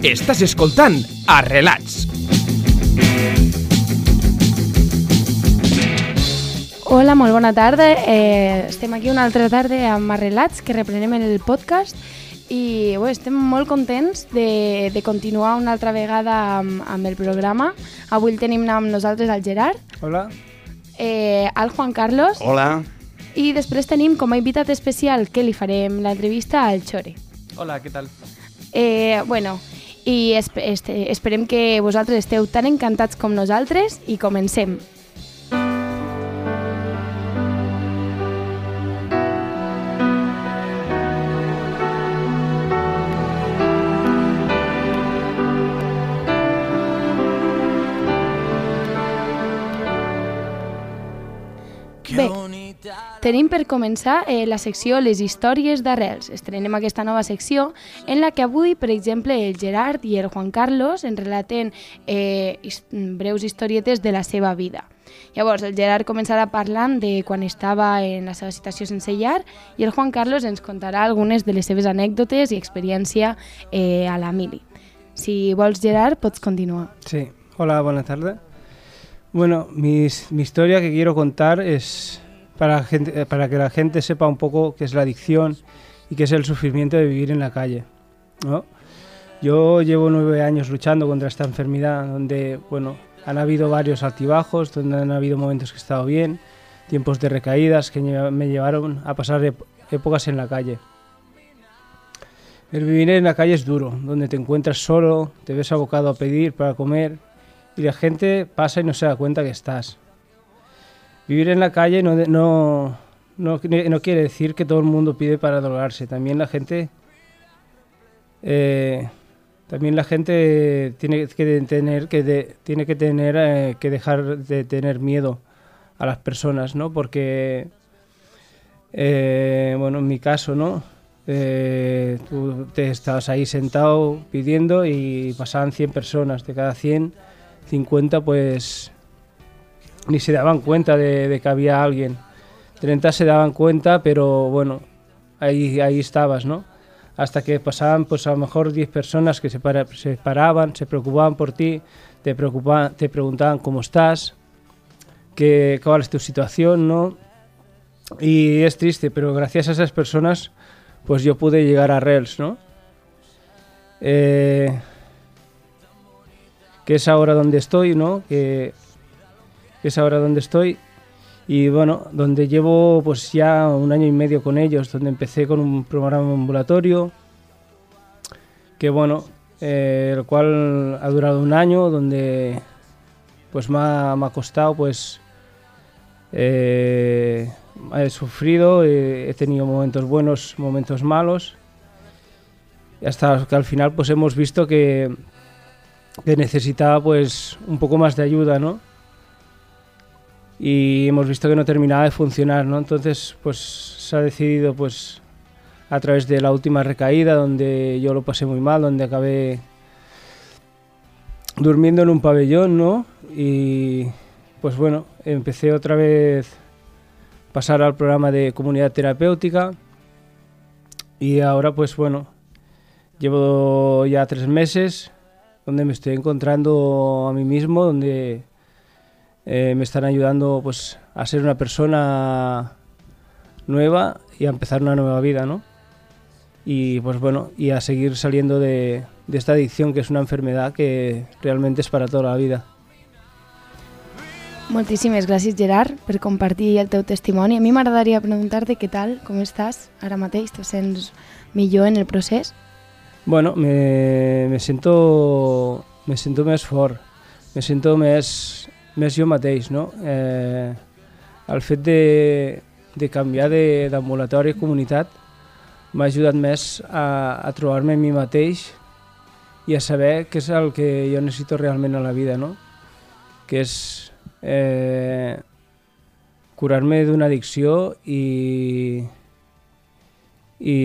Estàs escoltant Arrelats. Hola, molt bona tarda. Eh, estem aquí una altra tarda amb Arrelats, que reprenem el podcast i bé, estem molt contents de, de continuar una altra vegada amb, amb el programa. Avui el tenim amb nosaltres el Gerard, Hola. eh, el Juan Carlos Hola. i després tenim com a invitat especial que li farem l'entrevista al Chore. Hola, què tal? Eh, bueno, i esperem que vosaltres esteu tan encantats com nosaltres i comencem. Bé, tenim per començar eh, la secció Les històries d'arrels. Estrenem aquesta nova secció en la que avui, per exemple, el Gerard i el Juan Carlos ens relaten eh, breus historietes de la seva vida. Llavors, el Gerard començarà parlant de quan estava en la seva situació sense llar i el Juan Carlos ens contarà algunes de les seves anècdotes i experiència eh, a la mili. Si vols, Gerard, pots continuar. Sí. Hola, buenas tardes. Bueno, mis- mi historia que quiero contar es eh, para que la gente sepa un poco qué es la adicción y qué es el sufrimiento de vivir en la calle. Yo llevo nueve años luchando contra esta enfermedad, donde bueno, han habido varios altibajos, donde han habido momentos que he estado bien, tiempos de recaídas que me llevaron a pasar épocas en la calle. El vivir en la calle es duro, donde te encuentras solo, te ves abocado a pedir para comer y la gente pasa y no se da cuenta que estás. Vivir en la calle no, no, no, no quiere decir que todo el mundo pide para drogarse. También la gente, eh, también la gente tiene que tener que, tiene que, tener, eh, que dejar de tener miedo a las personas, ¿no? Porque, eh, bueno, en mi caso, ¿no? Tú te estabas ahí sentado pidiendo y pasaban 100 personas. De cada 100, 50 pues ni se daban cuenta de, de que había alguien. 30 se daban cuenta, pero bueno, ahí, ahí estabas, ¿no? Hasta que pasaban pues a lo mejor 10 personas que se, para- se paraban, se preocupaban por ti, te, preocupaban, te preguntaban cómo estás, qué, cuál es tu situación, ¿no? Y es triste, pero gracias a esas personas pues yo pude llegar a Rails, ¿no? Eh, que es ahora donde estoy, ¿no? Que, que es ahora donde estoy y bueno, donde llevo pues ya un año y medio con ellos, donde empecé con un programa ambulatorio, que bueno, eh, el cual ha durado un año, donde pues me ha, costado pues eh, he sufrido, eh, he tenido momentos buenos, momentos malos. Y hasta que al final pues hemos visto que, que necesitaba pues un poco más de ayuda, ¿no? Y hemos visto que no terminaba de funcionar, ¿no? Entonces pues se ha decidido pues a través de la última recaída donde yo lo pasé muy mal, donde acabé durmiendo en un pabellón, ¿no? Y pues bueno, empecé otra vez pasar al programa de comunidad terapéutica y ahora pues bueno, llevo ya tres meses donde me estoy encontrando a mí mismo, donde eh, me están ayudando pues a ser una persona nueva y a empezar una nueva vida, ¿no? Y pues bueno, y a seguir saliendo de, de esta adicción que es una enfermedad que realmente es para toda la vida. Moltíssimes gràcies, Gerard, per compartir el teu testimoni. A mi m'agradaria preguntar-te què tal, com estàs ara mateix, te sents millor en el procés? Bueno, me, me siento me siento més fort, me siento més, més jo mateix, no? Eh, el fet de, de canviar d'ambulatori a comunitat m'ha ajudat més a, a trobar-me mi mateix i a saber què és el que jo necessito realment a la vida, no? Que és eh, curar-me d'una addicció i, i,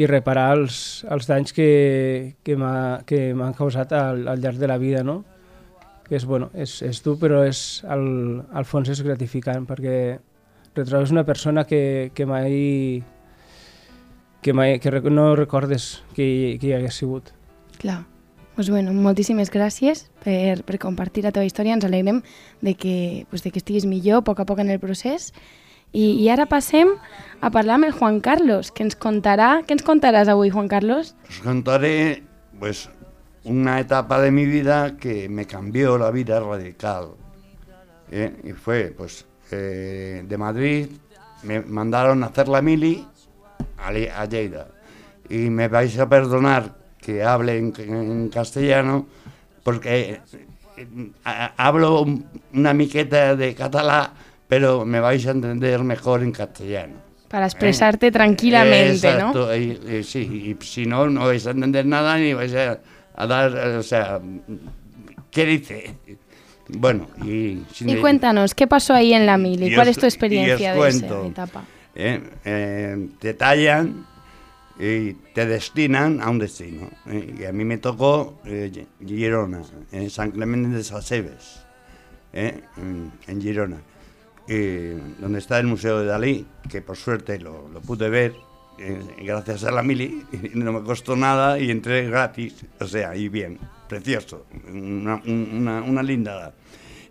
i reparar els, els danys que, que m'ha- que m'han causat al, al llarg de la vida, no? Que és, bueno, és, és dur, però és, al, al fons és gratificant, perquè retrobes una persona que, que mai que, mai, que no recordes que, que hi hagués sigut. Clar. Pues bueno, moltíssimes gràcies per, per compartir la teva història. Ens alegrem de que, pues, de que estiguis millor a poc a poc en el procés. I, I ara passem a parlar amb el Juan Carlos, que ens contarà... Què ens contaràs avui, Juan Carlos? Os contaré pues una etapa de mi vida que me cambió la vida radical. ¿eh? Y fue pues eh, de Madrid me mandaron a hacer la mili a, a Lleida. Y me vais a perdonar que hable en, en castellano porque eh, a- hablo un- una miqueta de catalá, pero me vais a entender mejor en castellano. Para expressar-te tranquil·lament, no? Exacto, y- y sí, y si no, no vais a entender nada ni vais a, a dar, eh, o sea, ¿qué dice? Bueno, y... Y cuéntanos, ¿qué pasó ahí en la mili? Y ¿Cuál os- es tu experiencia de esa etapa? eh, eh, te tallan y te destinan a un destino. eh, y a mí me tocó eh, Gi- Girona, en San Clemente de Sasebes, eh, en, en Girona, y donde está el Museo de Dalí, que por suerte lo, lo pude ver eh, gracias a la mili, no me costó nada y entré gratis, o sea, y bien, precioso, una, un- una, una linda edad.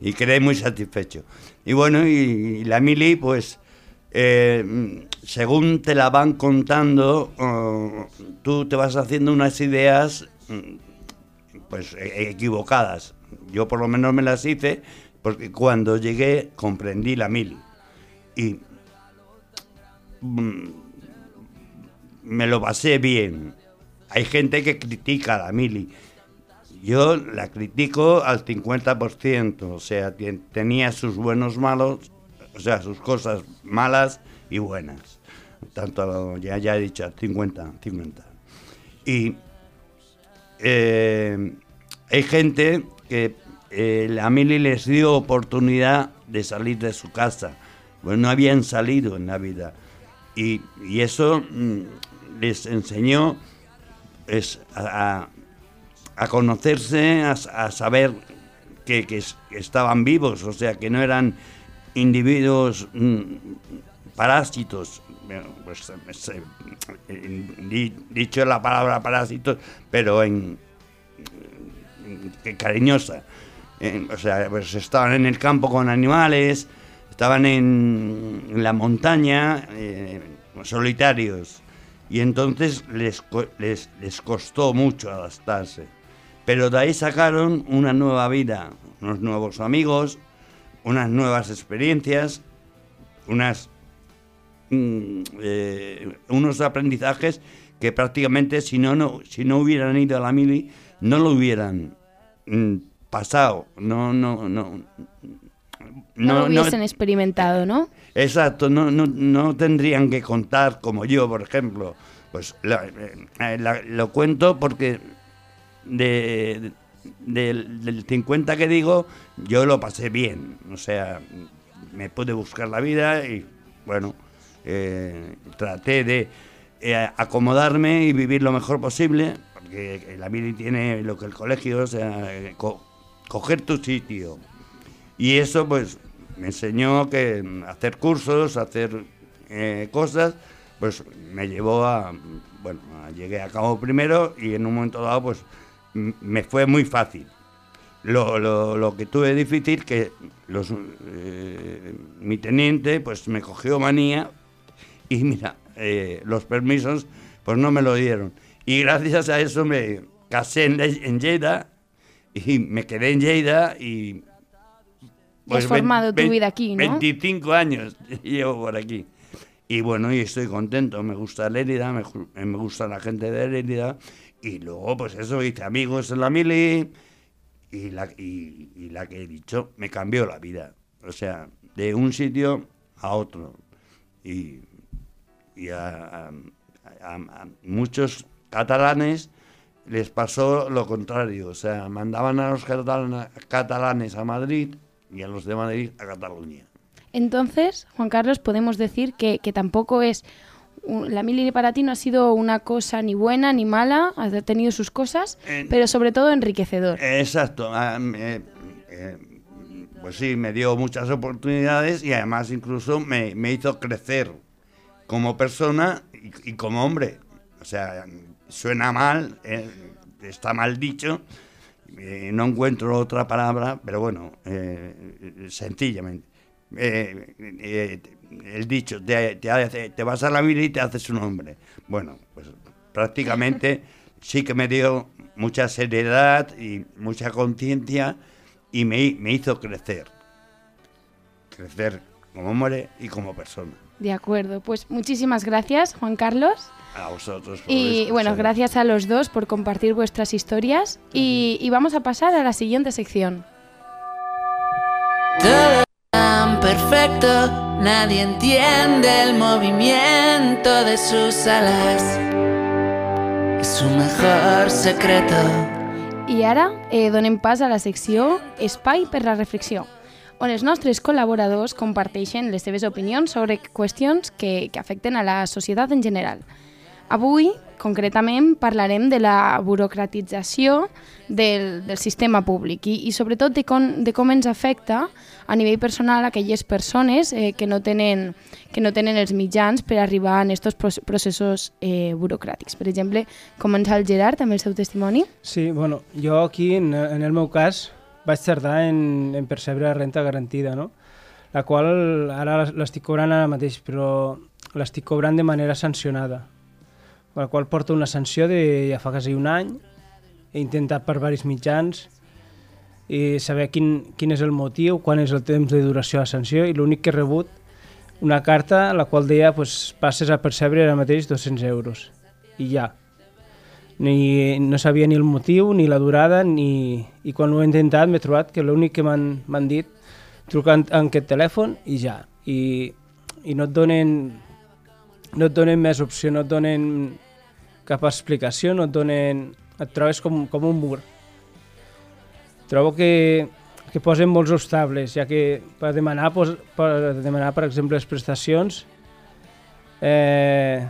Y quedé muy satisfecho. Y bueno, y, y la mili, pues, eh, según te la van contando, oh, tú te vas haciendo unas ideas mm, pues e- equivocadas. Yo por lo menos me las hice porque cuando llegué comprendí la mili y mm, me lo pasé bien. Hay gente que critica la mili. Yo la critico al 50%, o sea, tenía sus buenos malos, o sea, sus cosas malas y buenas. Tanto, ya, he dicho, al 50, 50. Y eh, hay gente que eh, la les dio oportunidad de salir de su casa. Pues no habían salido en la vida. Y, y eso mm, les enseñó es, a, conocerse, a, saber que, que es- que estaban vivos, o sea, que no eran individuos mm, parásitos. Bueno, pues, en- dicho la palabra parásitos, pero en, que cariñosa. O sea, pues estaban en el campo con animales, estaban en, en la montaña, eh, solitarios. Y entonces les, les, les costó mucho adaptarse. Pero de ahí sacaron una nueva vida, unos nuevos amigos, unas nuevas experiencias, unas, mm, eh, unos aprendizajes que prácticamente si no, no, si no hubieran ido a la mili no lo hubieran mm, pasado. No, no, no. No, lo hubiesen experimentado, ¿no? Exacto, no, no, no tendrían que contar como yo, por ejemplo. Pues la- eh, la- lo cuento porque de, del, del 50 que digo, yo lo pasé bien. O sea, me pude buscar la vida y, bueno, eh, traté de eh, acomodarme y vivir lo mejor posible, porque la mili tiene lo que el colegio, o sea, co- coger tu sitio. Y eso pues me enseñó que hacer cursos, hacer eh, cosas, pues me llevó a, bueno, llegué a cabo primero y en un momento dado pues me fue muy fácil. Lo, lo- lo que tuve difícil que los, eh, mi teniente pues me cogió manía y mira, eh, los permisos pues no me lo dieron. Y gracias a eso me casé en, en Lleida y me quedé en Lleida y... Y has formado tu vida aquí, ¿no? 25 años llevo por aquí. Y bueno, y estoy contento, me gusta Lérida, me, ju- me gusta la gente de Lérida. Y luego, pues eso, hice amigos en la mili y la, y, y la que he dicho me cambió la vida. O sea, de un sitio a otro. Y, y a, a- a- a muchos catalanes les pasó lo contrario. O sea, mandaban a los catalanes a Madrid y a los de Madrid a Cataluña. Entonces, Juan Carlos, podemos decir que, que tampoco es... La mili para ti no ha sido una cosa ni buena ni mala, ha tenido sus cosas, Eh, pero sobre todo enriquecedor. Exacto. ah, eh, eh, pues sí, me dio muchas oportunidades y además incluso me, me hizo crecer como persona y, como hombre. O sea, suena mal, eh, está mal dicho, eh, no encuentro otra palabra, pero bueno, eh, sencillamente. el dicho, te, vas a la vida y te haces un hombre. Bueno, pues prácticamente sí que me dio mucha seriedad y mucha conciencia y me hizo crecer. Crecer como hombre y como persona. De acuerdo, pues muchísimas gracias, Juan Carlos. A vosotros. y bueno, gracias a los dos por compartir vuestras historias. Y, vamos a pasar a la siguiente sección. Todo tan perfecto, nadie entiende el movimiento de sus alas. Es su mejor secreto. Y ahora eh, donem pas a la secció Espai per la reflexió on els nostres col·laboradors comparteixen les seves opinions sobre qüestions que, que afecten a la societat en general. Avui, concretament, parlarem de la burocratització del, del sistema públic i, i sobretot de com, de com ens afecta a nivell personal aquelles persones eh, que, no tenen, que no tenen els mitjans per arribar a aquests processos eh, burocràtics. Per exemple, comença el Gerard amb el seu testimoni. Sí, bueno, jo aquí, en, en el meu cas, vaig tardar en, en percebre la renta garantida, no? la qual ara l'estic cobrant ara mateix, però l'estic cobrant de manera sancionada, la qual porta una sanció de ja fa quasi un any, he intentat per varis mitjans i saber quin, quin és el motiu, quan és el temps de duració de la sanció i l'únic que he rebut una carta la qual deia pues, passes a percebre ara mateix 200 euros i ja ni, no sabia ni el motiu, ni la durada, ni... i quan ho he intentat m'he trobat que l'únic que m'han dit trucant en aquest telèfon i ja. I, i no et donen no et donen més opció, no et donen cap explicació, no et donen... et trobes com, com un mur. Trobo que, que posen molts obstacles, ja que per demanar, per demanar per exemple, les prestacions eh,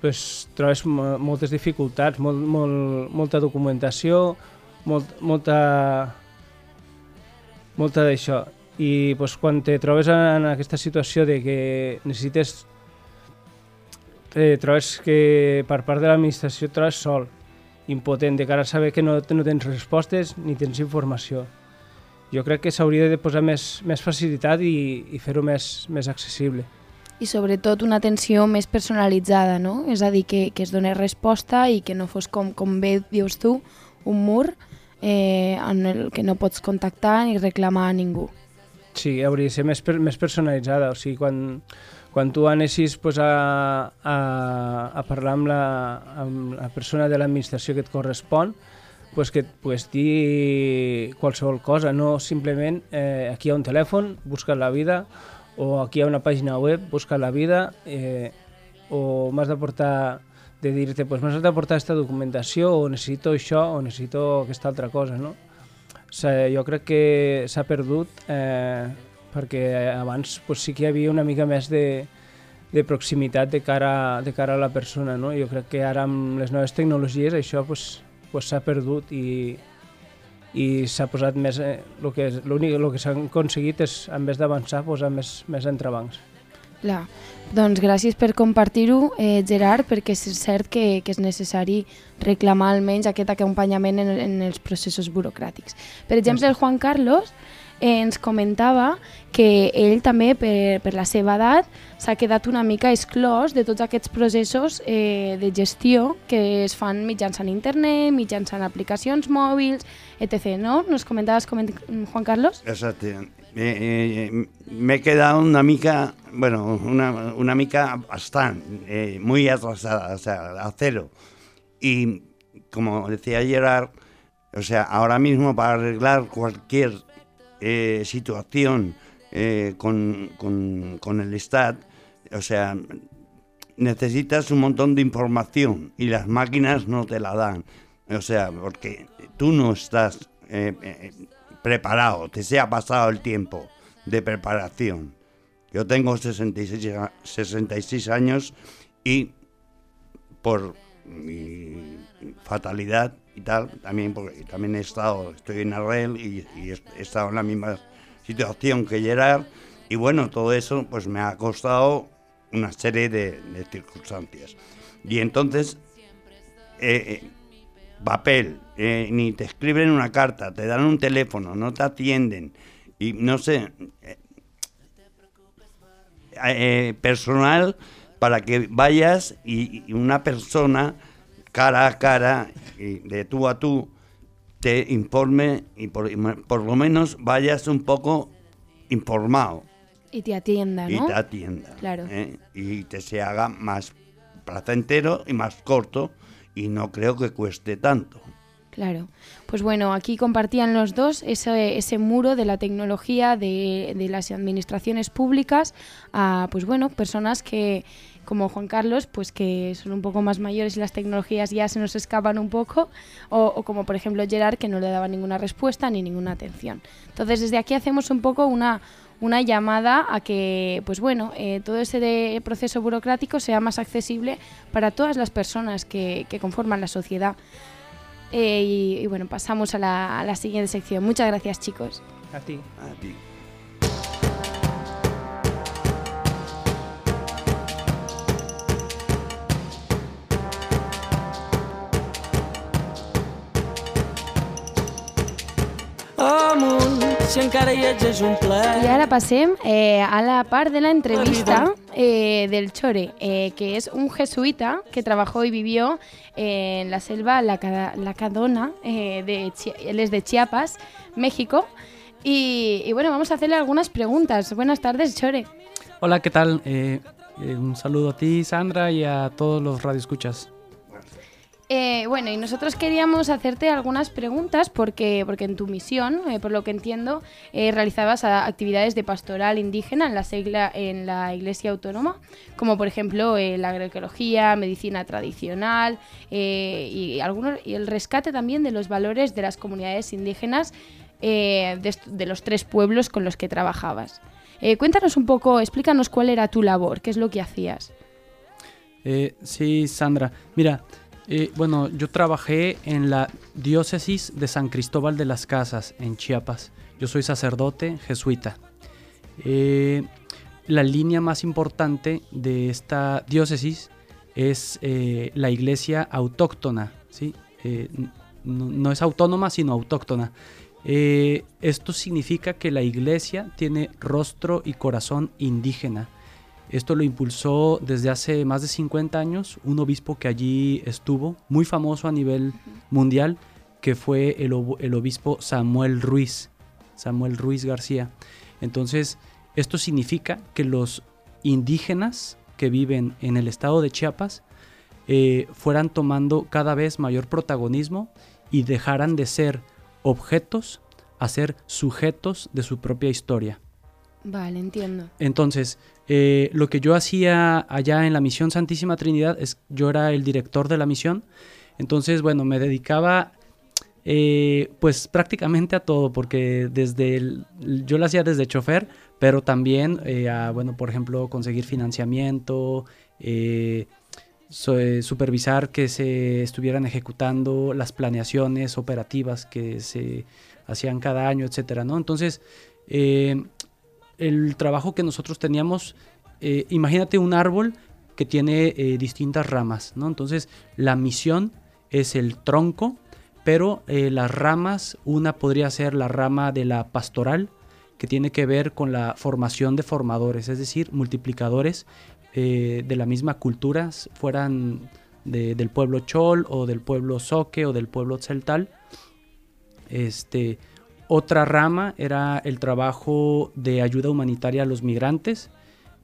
pues, trobes moltes dificultats, molt, molt, molta documentació, molt, molta, molta d'això. I pues, quan te trobes en aquesta situació de que necessites eh, trobes que per part de l'administració trobes sol, impotent, de cara a saber que no, no tens respostes ni tens informació. Jo crec que s'hauria de posar més, més facilitat i, i fer-ho més, més accessible i sobretot una atenció més personalitzada, no? És a dir, que, que es donés resposta i que no fos com, com bé dius tu, un mur eh, en el que no pots contactar ni reclamar a ningú. Sí, hauria de ser més, per, més personalitzada, o sigui, quan, quan tu anessis pues, a, a, a parlar amb la, amb la persona de l'administració que et correspon, pues, que et pugues dir qualsevol cosa, no simplement eh, aquí hi ha un telèfon, busca la vida, o aquí hi ha una pàgina web, busca la vida, eh, o m'has de portar de dir-te, pues m'has de portar aquesta documentació, o necessito això, o necessito aquesta altra cosa, no? O sigui, jo crec que s'ha perdut eh, perquè abans pues, sí que hi havia una mica més de, de proximitat de cara, de cara a la persona, no? Jo crec que ara amb les noves tecnologies això pues, pues s'ha perdut i, i s'ha posat més... Eh, que, l'únic, que s'ha aconseguit és, en vez d'avançar, posar més, més entrebancs. Clar. Doncs gràcies per compartir-ho, eh, Gerard, perquè és cert que, que és necessari reclamar almenys aquest acompanyament en, en els processos burocràtics. Per exemple, el Juan Carlos eh, ens comentava que ell també, per, per la seva edat, s'ha quedat una mica exclòs de tots aquests processos eh, de gestió que es fan mitjançant internet, mitjançant aplicacions mòbils, etc. ¿no? ¿Nos comentabas, Juan Carlos? Exacto. Eh, me he quedado una mica, bueno, una, una mica bastante, eh, muy atrasada, o sea, a cero. Y como decía Gerard, o sea, ahora mismo para arreglar cualquier eh, situación eh, con, con, con, el Estado, o sea, necesitas un montón de información y las máquinas no te la dan. O sea, porque tú no estás eh, preparado, te se ha pasado el tiempo de preparación. Yo tengo 66, 66 años y por mi fatalidad y tal, también porque también he estado, estoy en Arrel y, he estado en la misma situación que Gerard y bueno, todo eso pues me ha costado una serie de, de circunstancias. Y entonces, eh, eh, papel, eh, ni te escriben una carta, te dan un teléfono, no te atienden, y no sé, eh, eh, personal para que vayas y, y una persona cara a cara, y de tú a tú, te informe y por, y por lo menos vayas un poco informado Y te atienda, y ¿no? te atienda. Claro. ¿eh? Y te se haga más placentero y más corto y no creo que cueste tanto. Claro. Pues bueno, aquí compartían los dos ese, ese muro de la tecnología de, de las administraciones públicas a, pues bueno, personas que, como Juan Carlos, pues que son un poco más mayores y las tecnologías ya se nos escapan un poco, o, o como por ejemplo Gerard, que no le daba ninguna respuesta ni ninguna atención. Entonces, desde aquí hacemos un poco una, una llamada a que, pues bueno, eh, todo ese de- proceso burocrático sea más accesible para todas las personas que, que conforman la sociedad. Eh, y, y bueno, pasamos a la, a la siguiente sección. Muchas gracias, chicos. A ti. A ti. Si encara hi ets és un plaer. Eh, a la par de la entrevista eh, del Chore, eh, que es un jesuita que trabajó y vivió eh, en la selva Laca- Lacadona, eh, de él es de Chiapas, México. Y, y bueno, vamos a hacerle algunas preguntas. Buenas tardes, Chore. Hola, ¿qué tal? Eh, eh, un saludo a ti, Sandra, y a todos los radioescuchas. Eh, bueno, y nosotros queríamos hacerte algunas preguntas porque, porque en tu misión, eh, por lo que entiendo, eh, realizabas actividades de pastoral indígena en la, Iglesia Autónoma, como por ejemplo eh, la agroecología, medicina tradicional y, algunos, y el rescate también de los valores de las comunidades indígenas de, los tres pueblos con los que trabajabas. Cuéntanos un poco, explícanos cuál era tu labor, qué es lo que hacías. Sí, Sandra. Mira, eh, bueno, yo trabajé en la diócesis de San Cristóbal de las Casas, en Chiapas. Yo soy sacerdote jesuita. Eh, la línea más importante de esta diócesis es eh, la iglesia autóctona, ¿sí? No, no es autónoma, sino autóctona. Esto significa que la iglesia tiene rostro y corazón indígena. Esto lo impulsó desde hace más de 50 años un obispo que allí estuvo, muy famoso a nivel mundial, que fue el, ob- el obispo Samuel Ruiz, Samuel Ruiz García. Entonces, esto significa que los indígenas que viven en el estado de Chiapas eh, fueran tomando cada vez mayor protagonismo y dejaran de ser objetos a ser sujetos de su propia historia. Vale, entiendo. Entonces, eh, lo que yo hacía allá en la misión Santísima Trinidad es yo era el director de la misión. Entonces, bueno, me dedicaba eh, pues prácticamente a todo, porque desde yo lo hacía desde chofer, pero también eh, a, bueno, por ejemplo, conseguir financiamiento, eh, so- eh, supervisar que se estuvieran ejecutando las planeaciones operativas que se hacían cada año, etcétera, ¿no? Entonces, eh, el trabajo que nosotros teníamos, eh, imagínate un árbol que tiene eh, distintas ramas, ¿no? Entonces, la misión es el tronco, pero eh, las ramas, una podría ser la rama de la pastoral, que tiene que ver con la formación de formadores, es decir, multiplicadores de la misma cultura, fueran de- del pueblo chol o del pueblo soque o del pueblo tzeltal. Este, otra rama era el trabajo de ayuda humanitaria a los migrantes,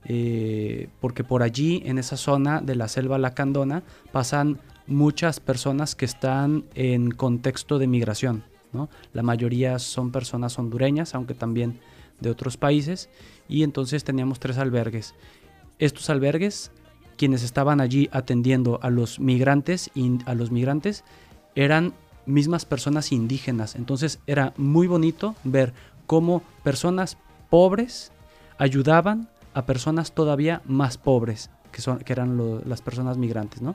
eh, porque por allí, en esa zona de la selva lacandona, pasan muchas personas que están en contexto de migración. ¿no? La mayoría son personas hondureñas, aunque también de otros países, y entonces teníamos tres albergues. Estos albergues, quienes estaban allí atendiendo a los migrantes, a los migrantes, eran mismas personas indígenas. Entonces era muy bonito ver cómo personas pobres ayudaban a personas todavía más pobres, que, son, que eran las personas migrantes, ¿no?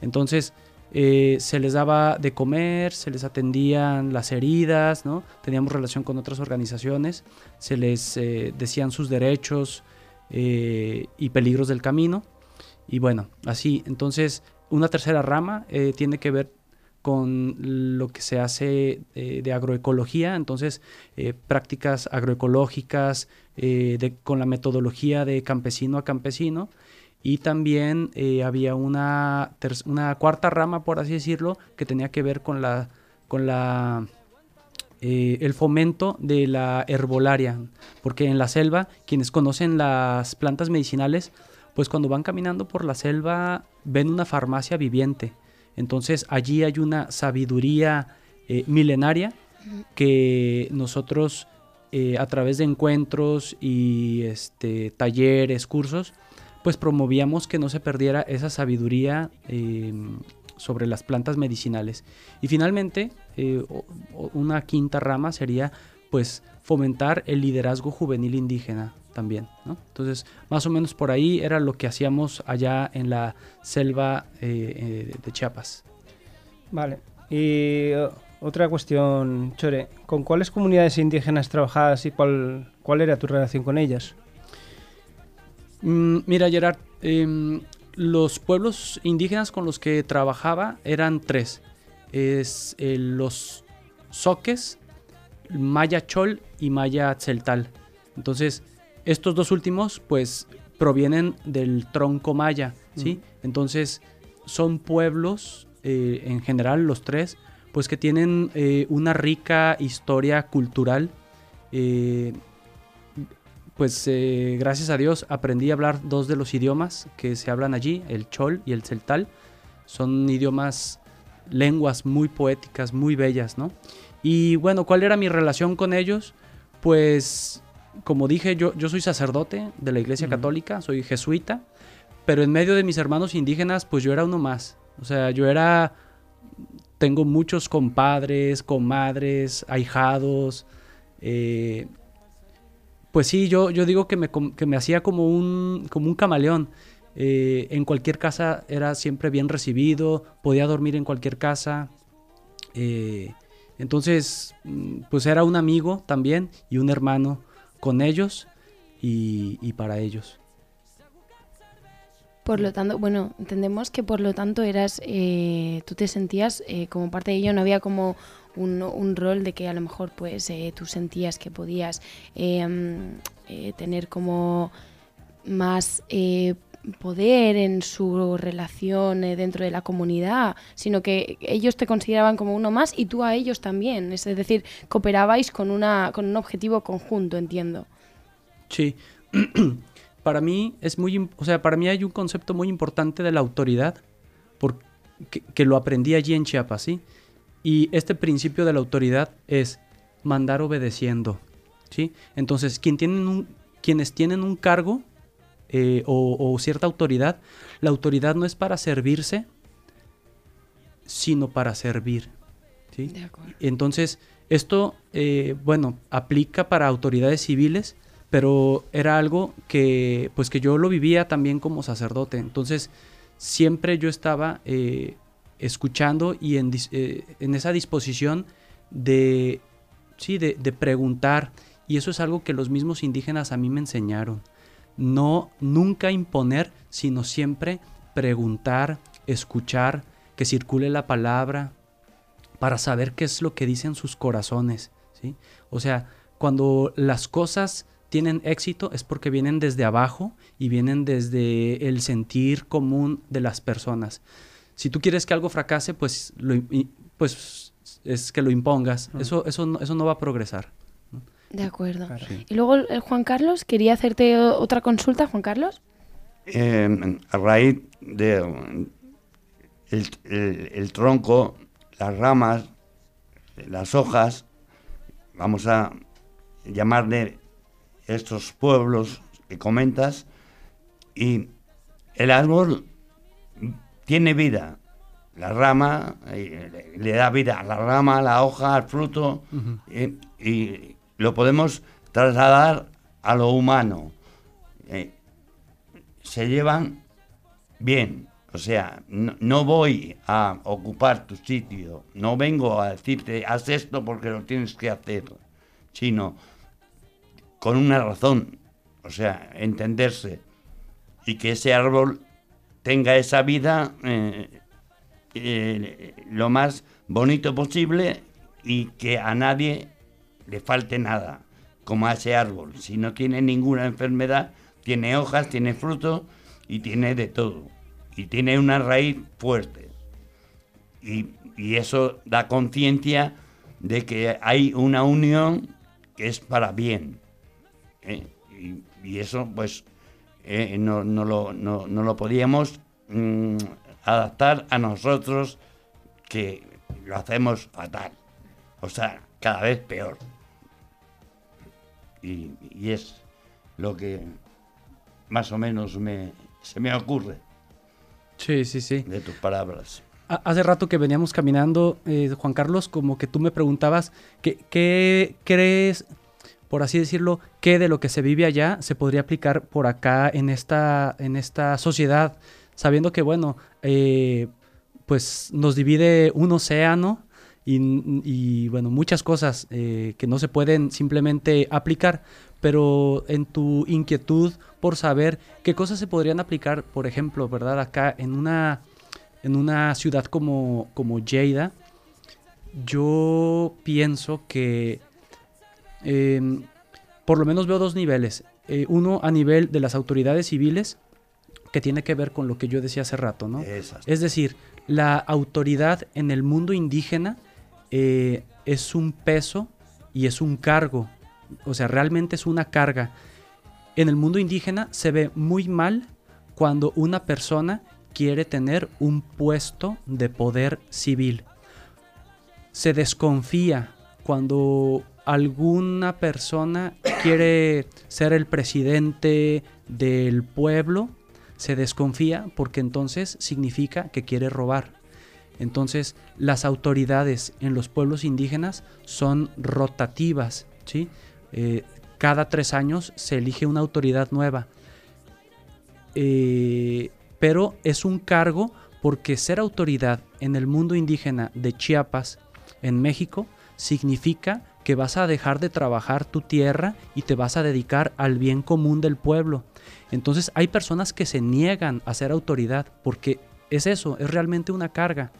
Entonces eh, se les daba de comer, se les atendían las heridas, ¿no? Teníamos relación con otras organizaciones, se les eh, decían sus derechos, eh, y peligros del camino. Y bueno, así, entonces una tercera rama tiene que ver con lo que se hace eh, de agroecología, entonces prácticas agroecológicas con la metodología de campesino a campesino y también había una, una cuarta rama, por así decirlo, que tenía que ver con la, con la eh, el fomento de la herbolaria, porque en la selva, quienes conocen las plantas medicinales, pues cuando van caminando por la selva ven una farmacia viviente. Entonces allí hay una sabiduría eh, milenaria que nosotros eh, a través de encuentros y este, talleres, cursos, pues promovíamos que no se perdiera esa sabiduría sobre las plantas medicinales. Y finalmente, eh, una quinta rama sería pues fomentar el liderazgo juvenil indígena también. Entonces, más o menos por ahí era lo que hacíamos allá en la selva eh, eh, de Chiapas. Vale. Y otra cuestión, Chore, ¿con cuáles comunidades indígenas trabajabas y cuál, cuál era tu relación con ellas? Mm, mira, Gerard, em, los pueblos indígenas con los que trabajaba eran tres. Es eh, los soques, Maya Chol y Maya Tzeltal. Entonces, estos dos últimos, pues, provienen del tronco maya, ¿sí? Entonces, son pueblos, eh, en general, los tres, pues que tienen eh, una rica historia cultural pues eh, gracias a Dios aprendí a hablar dos de los idiomas que se hablan allí, el chol y el celtal. Son idiomas, lenguas muy poéticas, muy bellas, ¿no? Y bueno, ¿cuál era mi relación con ellos? Pues, como dije, yo, yo soy sacerdote de la Iglesia Católica, soy jesuita, pero en medio de mis hermanos indígenas, pues yo era uno más. O sea, yo era, tengo muchos compadres, comadres, ahijados, eh, pues sí, yo, yo digo que me, que me hacía como un, como un camaleón. Eh, en cualquier casa era siempre bien recibido, podía dormir en cualquier casa. Eh, entonces, mm, pues era un amigo también y un hermano con ellos y, para ellos. Por lo tanto, bueno, entendemos que por lo tanto eras, eh, tú te sentías como parte de ello, no había como un, rol de que a lo mejor pues eh, tú sentías que podías em, eh, tener como más eh, poder en su relación dentro de la comunidad, sino que ellos te consideraban como uno más y tú a ellos también. Es decir, cooperabais con, una, con un objetivo conjunto, entiendo. Sí. para mí es muy, o sea, para mí hay un concepto muy importante de la autoridad, porque que lo aprendí allí en Chiapas, ¿sí? Y este principio de la autoridad es mandar obedeciendo. ¿sí? Entonces, quien tienen un, quienes tienen un cargo eh, o, cierta autoridad, la autoridad no es para servirse, sino para servir. ¿sí? Entonces, esto, eh, bueno, aplica para autoridades civiles, pero era algo que, pues que yo lo vivía también como sacerdote. Entonces, siempre yo estaba eh, escuchando y eh, en, esa disposición de, sí, de, preguntar. Y eso es algo que los mismos indígenas a mí me enseñaron. No, nunca imponer, sino siempre preguntar, escuchar, que circule la palabra, para saber qué es lo que dicen sus corazones. ¿sí? O sea, cuando las cosas tienen éxito es porque vienen desde abajo y vienen desde el sentir común de las personas si tú quieres que algo fracase, pues, pues es que lo impongas. Eso, eso, no, eso no va a progresar. De acuerdo. Y luego el Juan Carlos, quería hacerte otra consulta, Juan Carlos. Em, a raíz de el, tronco, las ramas, las hojas, vamos a llamarle estos pueblos que comentas, y el árbol tiene vida. La rama eh, le da vida a la rama, a la hoja, al fruto, eh, y lo podemos trasladar a lo humano. Eh, se llevan bien, o sea, no, voy a ocupar tu sitio, no vengo a decirte, haz esto porque lo tienes que hacer, sino con una razón. o sea, entenderse y que ese árbol tenga esa vida eh, eh, lo más bonito posible y que a nadie le falte nada, como a ese árbol. Si no tiene ninguna enfermedad, tiene hojas, tiene fruto y tiene de todo. Y tiene una raíz fuerte. Y, y eso da conciencia de que hay una unión que es para bien. ¿eh? Y, y eso, pues, eh, no, no, lo, no, no lo podíamos mm, adaptar a nosotros que lo hacemos fatal. O sea, cada vez peor. Y, y es lo que más o menos me, se me ocurre Sí, sí, sí. de tus palabras. Ha- Hace rato que veníamos caminando, eh, Juan Carlos, como que tú me preguntabas qué, qué crees, por así decirlo, qué de lo que se vive allá se podría aplicar por acá en esta, en esta sociedad, sabiendo que, bueno, eh, pues nos divide un océano y, y, bueno, muchas cosas eh, que no se pueden simplemente aplicar, pero en tu inquietud por saber qué cosas se podrían aplicar, por ejemplo, ¿verdad? Acá en una en una ciudad como, como Lleida, yo pienso que eh, por lo menos veo dos niveles. Eh, uno a nivel de las autoridades civiles, que tiene que ver con lo que yo decía hace rato, ¿no? Esas. Es decir, la autoridad en el mundo indígena eh, es un peso y es un cargo. O sea, realmente es una carga. En el mundo indígena se ve muy mal cuando una persona quiere tener un puesto de poder civil. Se desconfía cuando alguna persona quiere ser el presidente del pueblo, se desconfía porque entonces significa que quiere robar. Entonces, las autoridades en los pueblos indígenas son rotativas, ¿sí? Eh, cada tres años se elige una autoridad nueva. Eh, pero es un cargo porque ser autoridad en el mundo indígena de Chiapas, en México, significa que vas a dejar de trabajar tu tierra y te vas a dedicar al bien común del pueblo. Entonces hay personas que se niegan a ser autoridad porque es eso, es realmente una carga.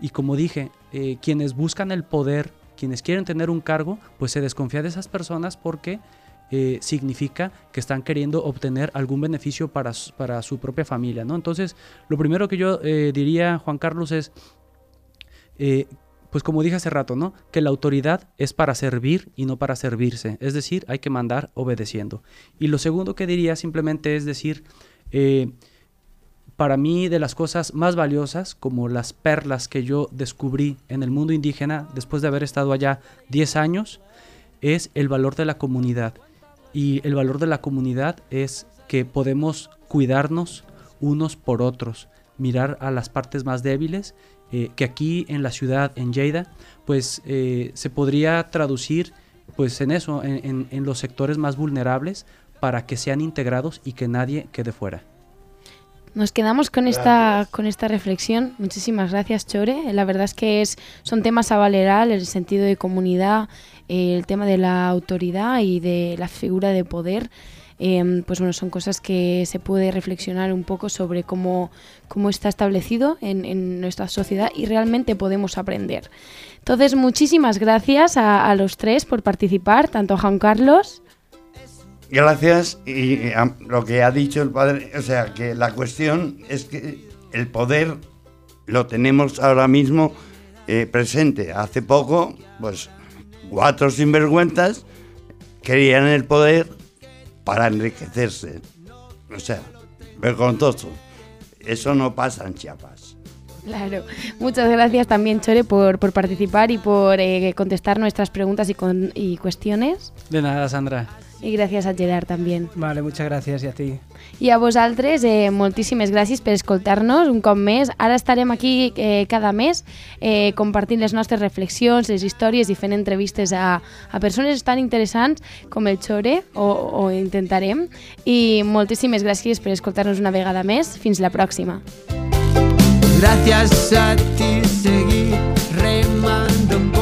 Y como dije, eh, quienes buscan el poder, quienes quieren tener un cargo, pues se desconfía de esas personas porque eh, significa que están queriendo obtener algún beneficio para, para su propia familia, ¿no? Entonces, lo primero que yo eh, diría, Juan Carlos, es, pues como dije hace rato, ¿no? Que la autoridad es para servir y no para servirse. Es decir, hay que mandar obedeciendo. Y lo segundo que diría simplemente es decir, para mí de las cosas más valiosas, como las perlas que yo descubrí en el mundo indígena después de haber estado allá 10 años, es el valor de la comunidad. Y el valor de la comunidad es que podemos cuidarnos unos por otros, mirar a las partes más débiles, eh, que aquí en la ciudad, en Lleida, pues eh, se podría traducir pues en eso, en, en- en los sectores más vulnerables, para que sean integrados y que nadie quede fuera. Nos quedamos con esta, con esta reflexión. Muchísimas gracias, Chore. La verdad es que es, son temas a el sentido de comunidad, eh, el tema de la autoridad y de la figura de poder. Eh, pues bueno, son cosas que se puede reflexionar un poco sobre cómo, cómo está establecido en, en nuestra sociedad y realmente podemos aprender. Entonces, muchísimas gracias a, a los tres por participar, tanto a Juan Carlos. Gracias y a lo que ha dicho el padre, o sea, que la cuestión es que el poder lo tenemos ahora mismo eh, presente. Hace poco, pues, cuatro sinvergüenzas querían el poder para enriquecerse. O sea, vergonzoso. Eso no pasa en Chiapas. Claro. Muchas gracias también, Chore, por, por participar y por eh, contestar nuestras preguntas y, con- y cuestiones. De nada, Sandra. I gràcies a Gerard també. Vale, muchas gracias y a ti. I a vosaltres, eh, moltíssimes gràcies per escoltar-nos un cop més. Ara estarem aquí eh, cada mes eh, compartint les nostres reflexions, les històries i fent entrevistes a, a persones tan interessants com el Chore, o, o intentarem. I moltíssimes gràcies per escoltar-nos una vegada més. Fins la pròxima. Gracias a ti seguí remando contra